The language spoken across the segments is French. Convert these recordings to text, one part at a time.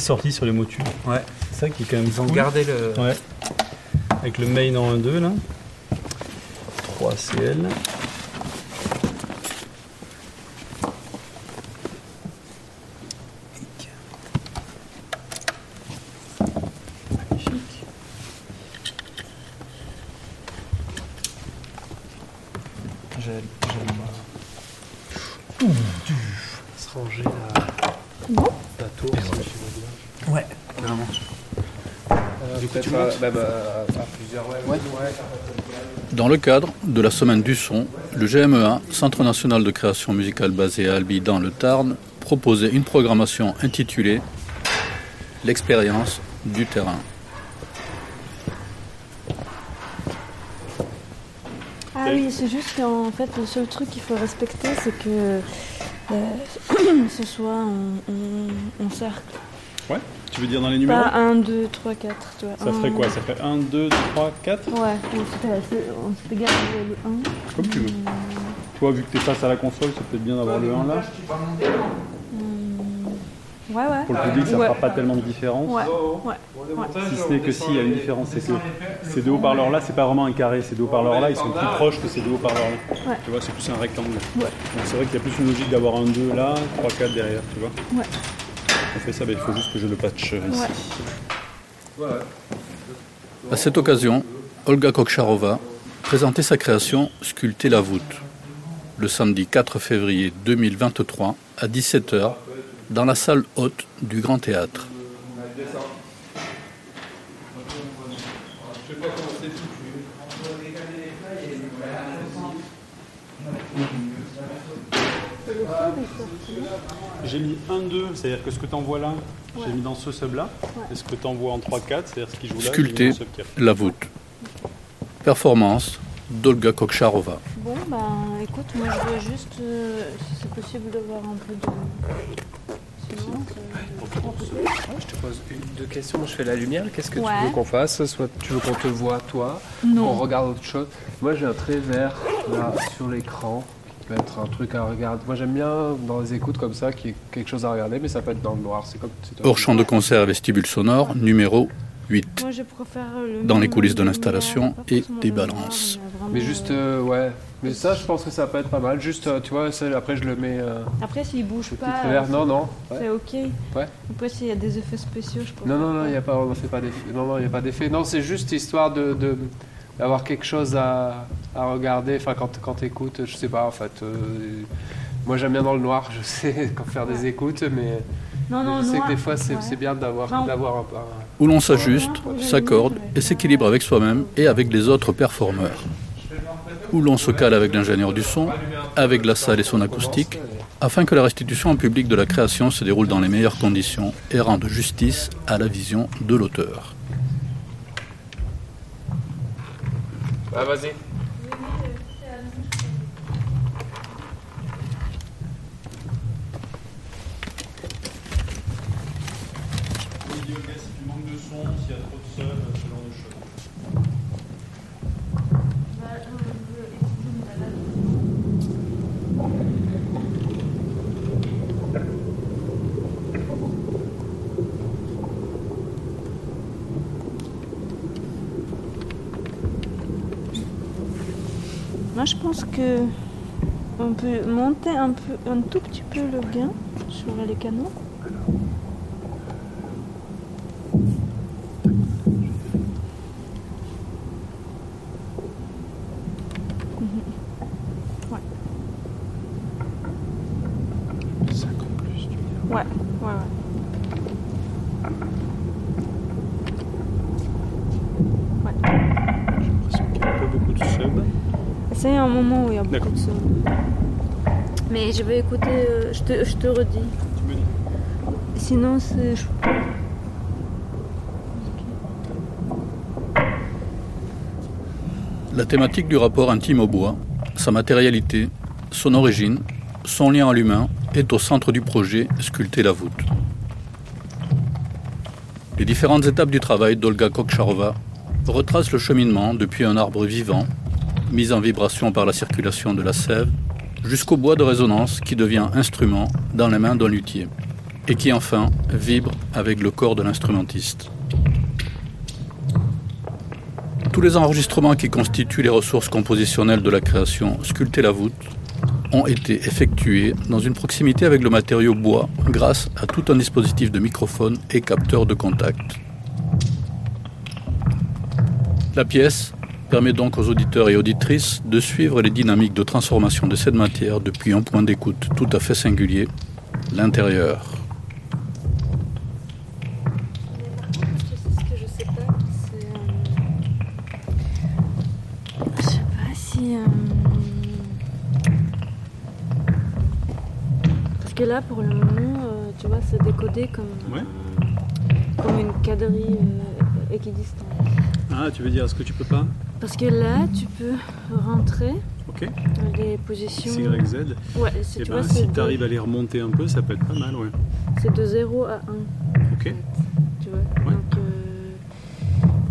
il y a toujours eu 10 sorties sur les motus. Ouais. C'est ça qui est quand même Ils ont cool. gardé le. Ouais. Avec le main en 1-2 là. 3 CL. Magnifique. J'aime j'aime se ranger à Bon. la tour, si tu veux bien. Ouais, carrément. Peut-être à, même à, à plusieurs. Ouais. Dans le cadre de la semaine du son, le GMEA, Centre national de création musicale basé à Albi dans le Tarn, proposait une programmation intitulée L'expérience du terrain. Ah oui, c'est juste qu'en fait, le seul truc qu'il faut respecter, c'est que euh, ce soit en, en- en cercle. Ouais, tu veux dire dans les numéros Pas 1, 2, 3, 4. Tu vois. Ça ferait quoi Ça ferait 1, 2, 3, 4 Ouais, on s'était gardé le 1. Comme tu veux. Toi, vu que tu es face à la console, c'est peut-être bien d'avoir le 1 là. Ouais, ouais. Pour le public, ça ne Ouais. fera pas tellement de différence. Ouais, ouais. ouais. Si ce n'est que s'il y a une différence, c'est que ces deux haut-parleurs là, c'est pas vraiment un carré. Ces deux haut-parleurs là, ils sont plus proches que ces deux haut-parleurs là. Ouais. Tu vois, c'est plus un rectangle. Ouais. Donc c'est vrai qu'il y a plus une logique d'avoir un 2 là, 3, 4 derrière, tu vois. Ouais. On fait ça, mais il faut juste que je le patch ici. Ouais. À cette occasion, Olga Koksharova présentait sa création Sculpter la voûte, le samedi 4 février 2023 à 17h dans la salle haute du Grand Théâtre. J'ai mis 1, 2, c'est-à-dire que ce que tu envoies là, j'ai mis dans ce sub là. Et ce que tu envoies en 3, 4, c'est-à-dire ce qui joue là, Sculpter la voûte. Performance d'Olga Koksharova. Bon, ben écoute, moi je veux juste, euh, si c'est possible, d'avoir un peu de. Sinon, ça- Je te pose une, deux questions. Je fais la lumière. Qu'est-ce que Ouais. tu veux qu'on fasse? Soit tu veux qu'on te voit toi, Non. qu'on regarde autre chose? Moi j'ai un trait vert là sur l'écran peut être un truc à regarder. Moi j'aime bien dans les écoutes comme ça qu'il y ait quelque chose à regarder, mais ça peut être dans le noir. C'est comme. Hors champ de concert vestibule sonore numéro 8. Moi je préfère le. Dans les coulisses de l'installation et des noir, balances. mais Mais juste euh, ouais. Mais ça je pense que ça peut être pas mal. Juste euh, tu vois, ça, après je le mets. euh, Après, s'il bouge pas, vert. Non non. Ouais. c'est ok. Ouais. Après, s'il y a des effets spéciaux, je peux. Non, non, non, il n'y a pas, on fait pas d'effet. Non, non, il n'y a pas d'effet. Non, c'est juste histoire de, de- d'avoir quelque chose à, à regarder. Enfin, quand, quand tu écoutes, je sais pas, en fait. euh, moi, j'aime bien dans le noir, je sais, quand faire des écoutes, mais, Non, je sais noir, que des fois, c'est, ouais. bien d'avoir un, un- Où l'on s'ajuste, s'accorde et s'équilibre avec soi-même et avec les autres performeurs. Où l'on se cale avec l'ingénieur du son, avec la salle et son acoustique, afin que la restitution en public de la création se déroule dans les meilleures conditions et rende justice à la vision de l'auteur. Ah, vas-y. Si tu manques de son, s'il y a trop de sol, ce genre de choses. Moi, je pense que on peut monter un peu, un tout petit peu le gain sur les canaux. Mhm. Ouais. Ouais, ouais, ouais. Ouais. J'ai l'impression qu'il n'y a pas beaucoup de sub. C'est un moment où il y a beaucoup de sons. Mais je vais écouter, euh, je, te, je te redis. Tu me dis. Sinon, c'est. je- La thématique du rapport intime au bois, sa matérialité, son origine, son lien à l'humain est au centre du projet Sculpter la voûte. Les différentes étapes du travail d'Olga Koksharova retracent le cheminement depuis un arbre vivant, mis en vibration par la circulation de la sève, jusqu'au bois de résonance qui devient instrument dans les mains d'un luthier, et qui enfin vibre avec le corps de l'instrumentiste. Tous les enregistrements qui constituent les ressources compositionnelles de la création Sculpter la voûte ont été effectués dans une proximité avec le matériau bois grâce à tout un dispositif de microphone et capteur de contact. La pièce permet donc aux auditeurs et auditrices de suivre les dynamiques de transformation de cette matière depuis un point d'écoute tout à fait singulier, l'intérieur. Ce que je sais pas, c'est. euh, Je sais pas si. euh, Parce que là, pour le moment, euh, tu vois, c'est décodé comme, Ouais. comme une quadrille euh, équidistante. Ah, tu veux dire, est-ce que tu peux pas? Parce que là, tu peux rentrer dans les positions. X, Y, Z. Ouais, c'est- Et tu ben, vois, si tu arrives à les remonter un peu, ça peut être pas mal, ouais. c'est de 0 à 1. Ok. Tu vois Donc,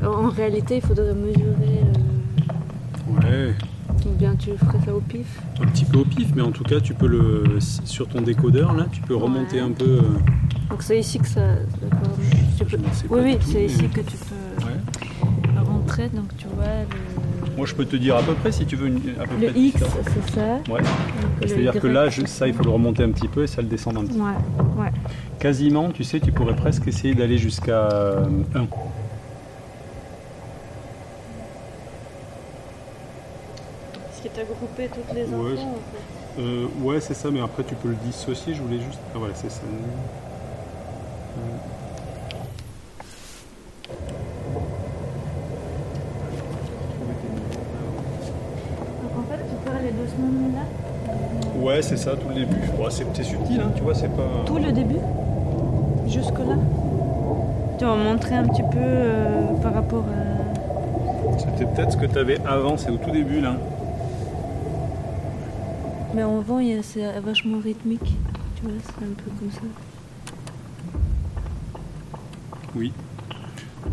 euh, en réalité, il faudrait mesurer. euh, Ouais. ou bien tu ferais ça au pif. Un petit peu au pif, mais en tout cas, tu peux le. Sur ton décodeur, là, tu peux remonter Ouais. un peu. euh, Donc c'est ici que ça. peux- Oui, oui, c'est ici que tu peux Ouais. Donc tu vois le, Moi, je peux te dire à peu près si tu veux une, à peu le près. X, c'est ça. Ouais. C'est-à-dire que là, je- ça, il faut le remonter un petit peu et ça le descend un petit peu. Ouais, ouais. Quasiment, tu sais, tu pourrais presque essayer d'aller jusqu'à 1. Parce que tu as groupé toutes les Ouais, infos en fait. Euh, ouais, c'est ça, mais après tu peux le dissocier. Je voulais juste. Ah, voilà, c'est ça. Donc en fait, tu peux aller doucement là. Ouais, c'est ça, tout le début. Ouais, c'est subtil, hein, tu vois, c'est pas. Tout le début? Jusque-là? Tu vas montrer un petit peu euh, par rapport à. C'était peut-être ce que tu avais avant, c'est au tout début là. Mais en vent, c'est vachement rythmique. Tu vois, c'est un peu comme ça. Oui.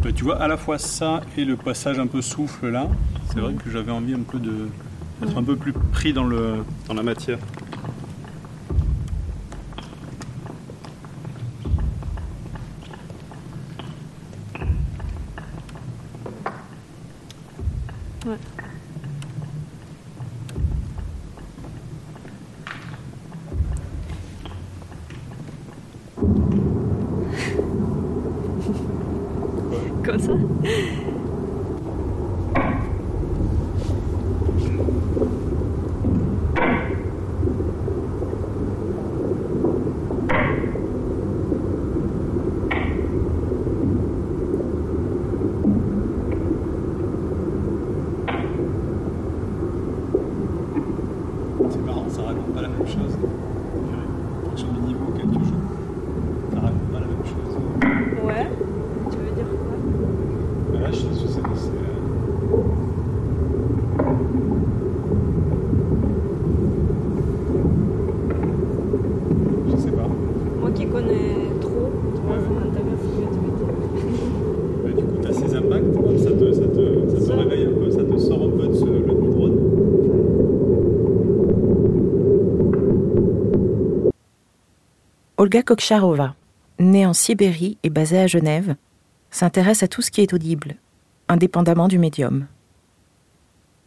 Bah, tu vois, à la fois ça et le passage un peu souffle là, c'est vrai que j'avais envie un peu de d'être un peu plus pris dans, le, dans la matière. Ouais. Comme ça C'est marrant, ça raconte pas la même chose. En fonction du niveau auquel tu joues, ça raconte pas la même chose. Ouais. Tu veux dire quoi Là, je sais, c'est. c'est, euh, Je sais pas. Moi qui connais trop, tu vois, ça m'intéresse ce que tu veux dire. Bah, du coup, tu as ces impacts, donc ça te, ça, te, ça te Ça. réveille un peu, ça te sort un peu de ce, le du drone. Olga Koksharova, née en Sibérie et basée à Genève, s'intéresse à tout ce qui est audible, indépendamment du médium.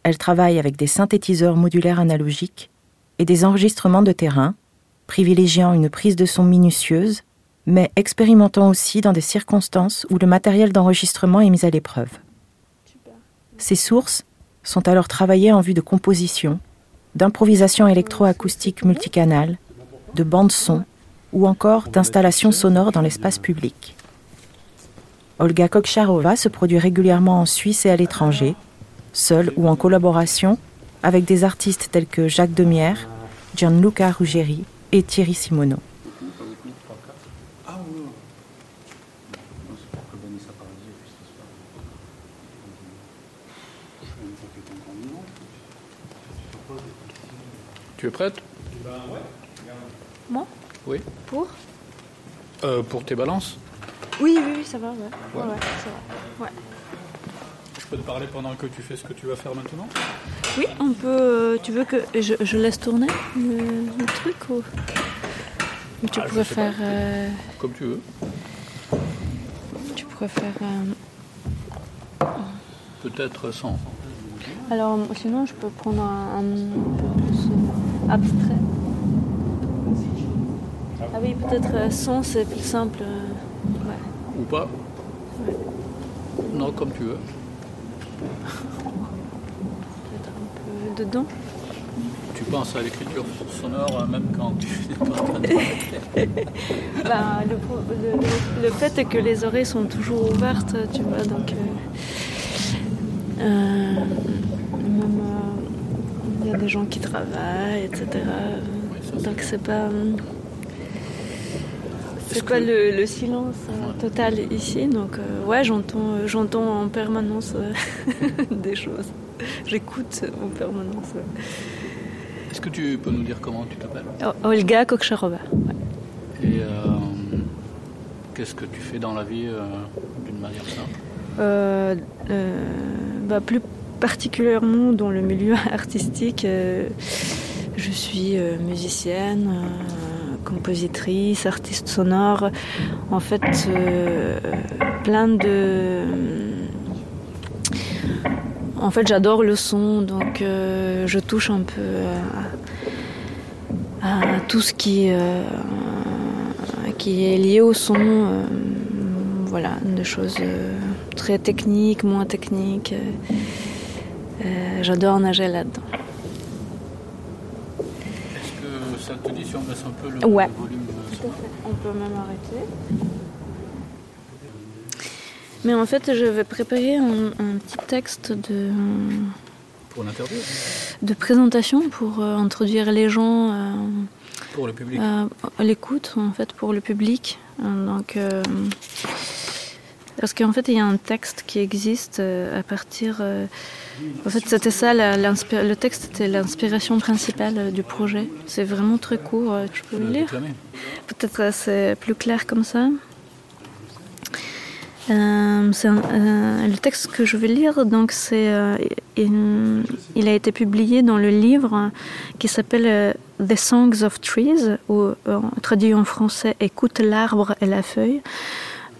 Elle travaille avec des synthétiseurs modulaires analogiques et des enregistrements de terrain, privilégiant une prise de son minutieuse, mais expérimentant aussi dans des circonstances où le matériel d'enregistrement est mis à l'épreuve. Ces sources sont alors travaillées en vue de composition, d'improvisation électroacoustique multicanal, de bande-son ou encore d'installations sonores dans l'espace public. Olga Koksharova se produit régulièrement en Suisse et à l'étranger, seule ou en collaboration avec des artistes tels que Jacques Demière, Gianluca Ruggeri et Thierry Simoneau. Tu es prête? Oui. Pour Euh, pour tes balances Oui, oui, oui, ça va, ouais. Ouais, ouais, ça va. Ouais. peux te parler pendant que tu fais ce que tu vas faire maintenant Oui, on peut. euh, tu veux que je, je laisse tourner le, le truc ou, ou tu Ah, je pourrais faire. euh, Comme tu veux. tu pourrais faire. euh, Peut-être sans. Alors, sinon, je peux prendre un, un peu plus abstrait. Ah oui, peut-être euh, sans, c'est plus simple. euh, ouais. Ou pas Non, comme tu veux. Peut-être un peu dedans. Tu penses à l'écriture sonore euh, même quand tu n'es pas en train de Bah, le, le- le fait est que les oreilles sont toujours ouvertes, tu vois, donc. euh, euh, même. euh, Il y a des gens qui travaillent, etc. Donc c'est pas. C'est pas que- le, le silence euh, total ici, donc euh, ouais, j'entends, euh, j'entends en permanence euh, des choses. J'écoute en permanence. Est-ce que tu peux nous dire comment tu t'appelles? Olga Koksharova. ouais. Et qu'est-ce que tu fais dans la vie d'une manière simple? Bah, plus particulièrement dans le milieu artistique, euh, je suis euh, musicienne, euh, compositrice, artiste sonore. En fait, euh, plein de. En fait, j'adore le son, donc euh, je touche un peu à, tout ce qui, euh, qui est lié au son. voilà, des choses très techniques, moins techniques. j'adore nager là-dedans. Est-ce que ça te dit si on baisse un peu le, Ouais. le volume de sonore On peut même arrêter. Mais en fait, je vais préparer un, un petit texte de, pour l'interview de présentation pour euh, introduire les gens euh, Pour le public à à l'écoute, en fait, pour le public. Euh, Donc, euh, parce qu'en fait, il y a un texte qui existe euh, à partir. Euh, en fait, c'était ça, la- le texte était l'inspiration principale euh, du projet. C'est vraiment très court. euh, Tu peux le lire. Peut-être euh, c'est plus clair comme ça. Euh, un- euh, le texte que je vais lire, donc c'est, euh, il, il a été publié dans le livre qui s'appelle euh, The Songs of Trees, ou euh, traduit en français Écoute l'arbre et la feuille,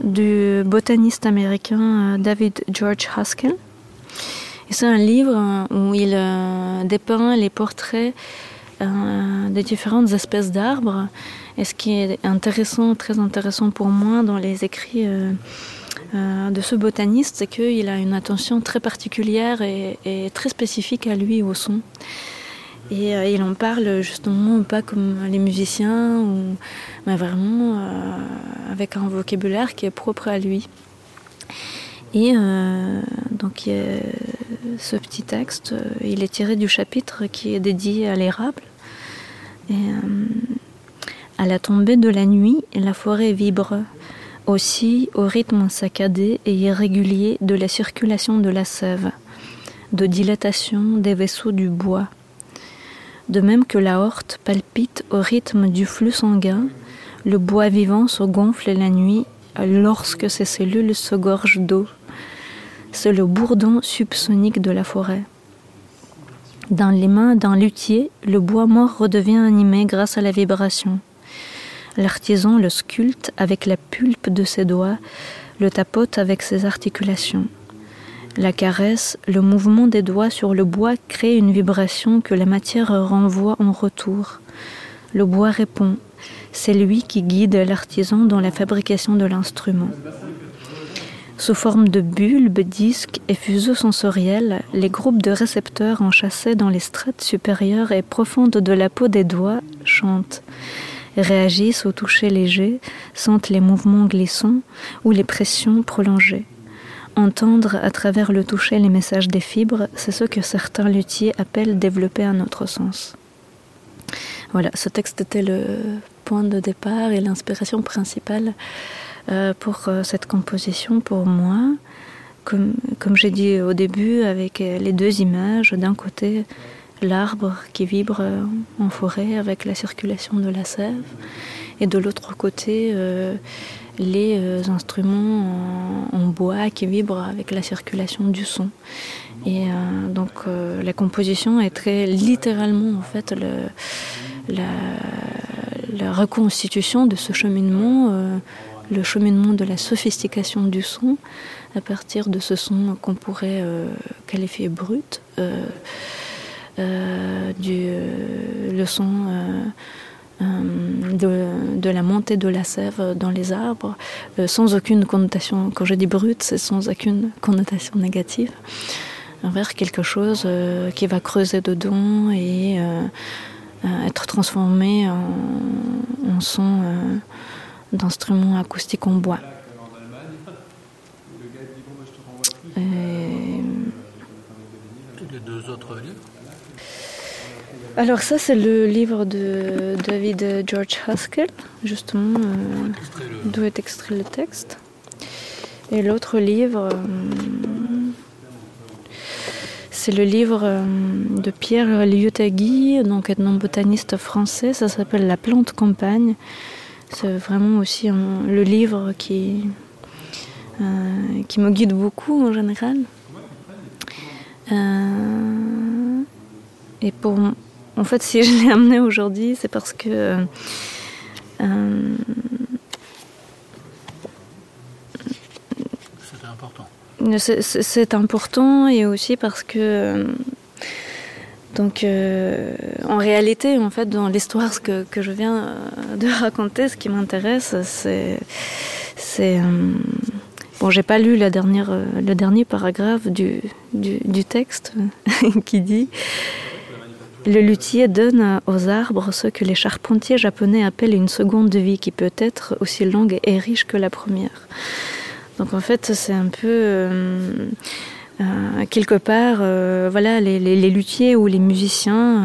du botaniste américain euh, David George Haskell. C'est un livre euh, où il euh, dépeint les portraits euh, des différentes espèces d'arbres. Et ce qui est intéressant, très intéressant pour moi dans les écrits de ce botaniste, c'est qu'il a une attention très particulière et, très spécifique à lui au son. Et il en parle justement pas comme les musiciens, mais vraiment avec un vocabulaire qui est propre à lui. Et euh, donc ce petit texte, euh, il est tiré du chapitre qui est dédié à l'érable. Euh, à la tombée de la nuit, la forêt vibre aussi au rythme saccadé et irrégulier de la circulation de la sève, de dilatation des vaisseaux du bois. De même que la horte palpite au rythme du flux sanguin, le bois vivant se gonfle la nuit lorsque ses cellules se gorgent d'eau. C'est le bourdon subsonique de la forêt. Dans les mains d'un luthier, le bois mort redevient animé grâce à la vibration. L'artisan le sculpte avec la pulpe de ses doigts, le tapote avec ses articulations. La caresse, le mouvement des doigts sur le bois crée une vibration que la matière renvoie en retour. Le bois répond. C'est lui qui guide l'artisan dans la fabrication de l'instrument. Sous forme de bulbes, disques et fuseaux sensoriels, les groupes de récepteurs enchâssés dans les strates supérieures et profondes de la peau des doigts chantent, réagissent au toucher léger, sentent les mouvements glissants ou les pressions prolongées. Entendre à travers le toucher les messages des fibres, c'est ce que certains luthiers appellent développer un autre sens. Voilà, ce texte était le point de départ et l'inspiration principale euh, pour euh, cette composition pour moi. Comme, j'ai dit au début, avec euh, les deux images, d'un côté l'arbre qui vibre en forêt avec la circulation de la sève, et de l'autre côté les instruments en, bois qui vibrent avec la circulation du son. Et donc la composition est très littéralement en fait la, reconstitution de ce cheminement, le cheminement de la sophistication du son à partir de ce son qu'on pourrait qualifier brut, du, le son euh, de, la montée de la sève dans les arbres, euh, sans aucune connotation, quand je dis brute, c'est sans aucune connotation négative, vers quelque chose euh, qui va creuser dedans et être transformé en, son d'instruments acoustiques en bois. Et... Les deux autres livres alors ça c'est le livre de David George Haskell, justement, euh, d'où est extrait le texte. Et l'autre livre, euh, c'est le livre euh, de Pierre Liotagui, donc ethnobotaniste français, ça s'appelle La plante campagne. C'est vraiment aussi le livre qui, qui me guide beaucoup en général. et pour en fait, si je l'ai amené aujourd'hui, c'est parce que euh, c'est important. C'est important et aussi parce que euh, donc euh, en réalité, en fait, dans l'histoire que, que, je viens de raconter, ce qui m'intéresse, c'est c'est Bon, j'ai pas lu le dernier paragraphe du, du, texte qui dit le luthier donne aux arbres ce que les charpentiers japonais appellent une seconde vie qui peut être aussi longue et riche que la première. Donc en fait, c'est un peu euh, euh, quelque part, euh, voilà, les, luthiers ou les musiciens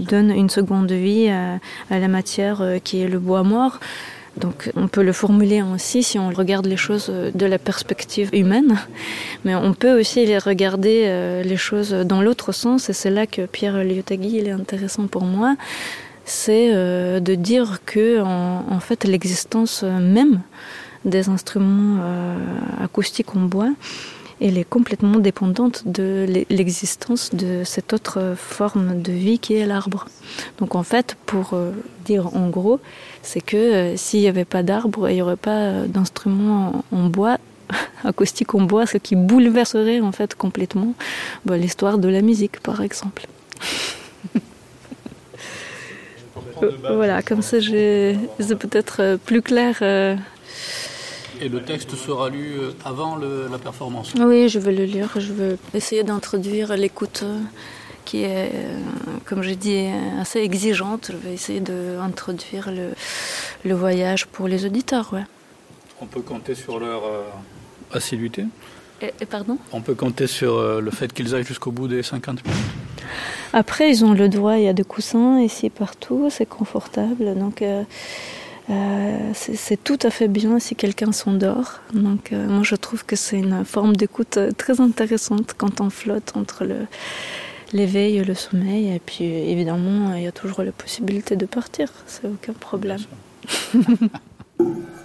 donnent une seconde vie à la matière qui est le bois mort. Donc on peut le formuler ainsi si on regarde les choses de la perspective humaine, mais on peut aussi les regarder euh, les choses dans l'autre sens, et c'est là que Pierre Liotagui est intéressant pour moi, c'est euh, de dire que en, fait l'existence même des instruments euh, acoustiques en bois, elle est complètement dépendante de l'existence de cette autre forme de vie qui est l'arbre. Donc en fait, pour dire en gros, c'est que euh, s'il n'y avait pas d'arbres, il n'y aurait pas euh, d'instruments en, bois, acoustique en bois, ce qui bouleverserait en fait complètement bah, l'histoire de la musique, par exemple. voilà, comme ça c'est peut-être euh, plus clair. Et le texte sera lu avant la performance Oui, je vais le lire. Je vais essayer d'introduire l'écoute qui est, euh, comme je dis, assez exigeante. Je vais essayer d'introduire le, le, voyage pour les auditeurs. Ouais. On peut compter sur leur euh, assiduité et, pardon? On peut compter sur euh, le fait qu'ils aillent jusqu'au bout des 50 minutes Après, ils ont le droit, il y a des coussins ici partout, c'est confortable. Donc. C'est tout à fait bien si quelqu'un s'endort. Donc, moi, je trouve que c'est une forme d'écoute très intéressante quand on flotte entre l'éveil, le sommeil. Et puis évidemment, il y a toujours la possibilité de partir, c'est aucun problème.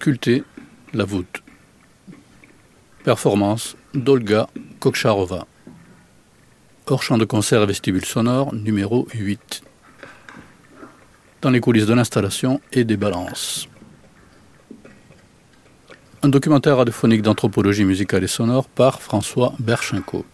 Sculpter la voûte. Performance d'Olga Koksharova. Hors champ de concert vestibule sonore numéro 8. Dans les coulisses de l'installation et des balances. Un documentaire radiophonique d'anthropologie musicale et sonore par François Berchenko.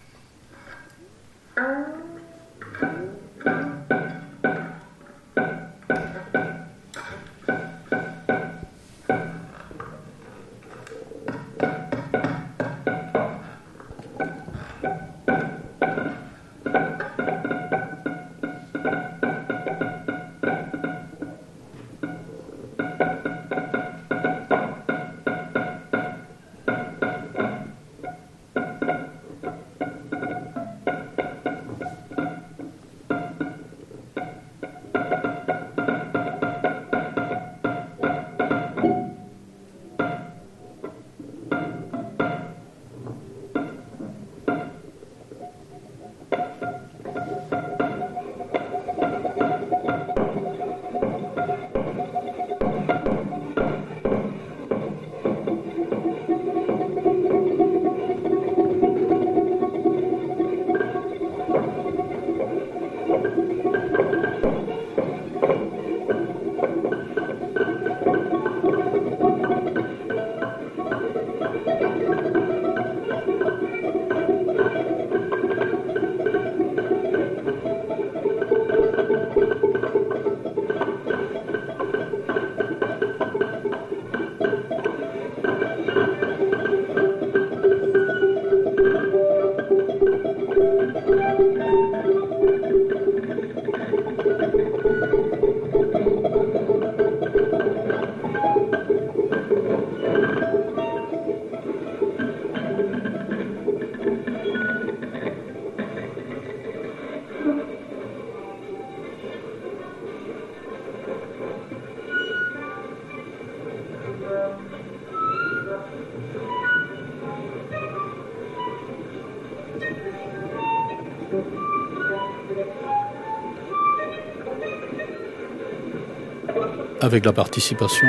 Avec la participation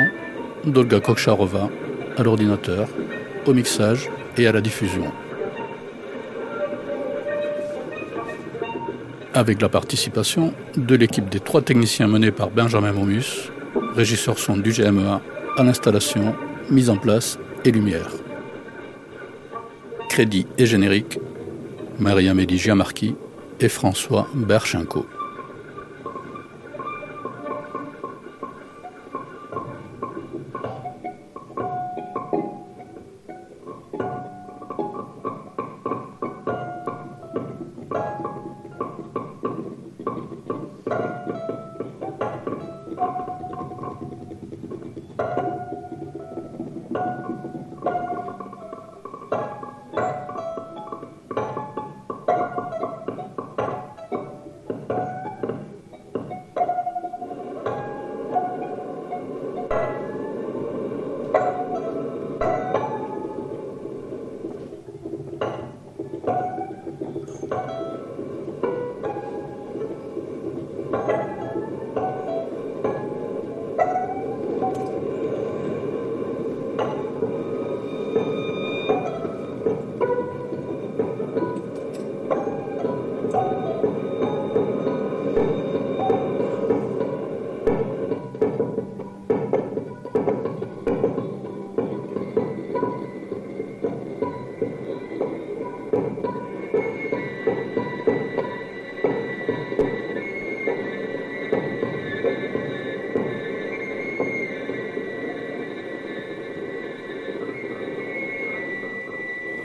d'Olga Koksharova à l'ordinateur, au mixage et à la diffusion. Avec la participation de l'équipe des trois techniciens menés par Benjamin Momus, régisseur son du GMEA, à l'installation, mise en place et lumière. Crédit et générique, Maria-Mélie Giamarchi et François Berchenko.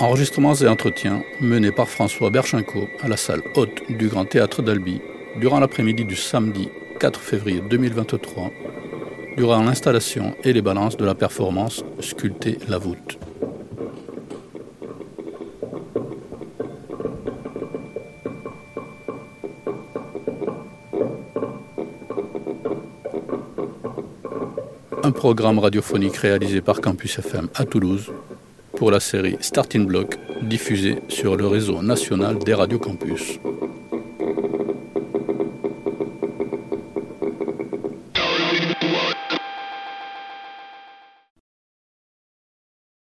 Enregistrements et entretiens menés par François Berchinco à la salle haute du Grand Théâtre d'Albi durant l'après-midi du samedi 4 février 2023, durant l'installation et les balances de la performance Sculpter la voûte. Un programme radiophonique réalisé par Campus FM à Toulouse pour la série Starting Block diffusée sur le réseau national des radios campus.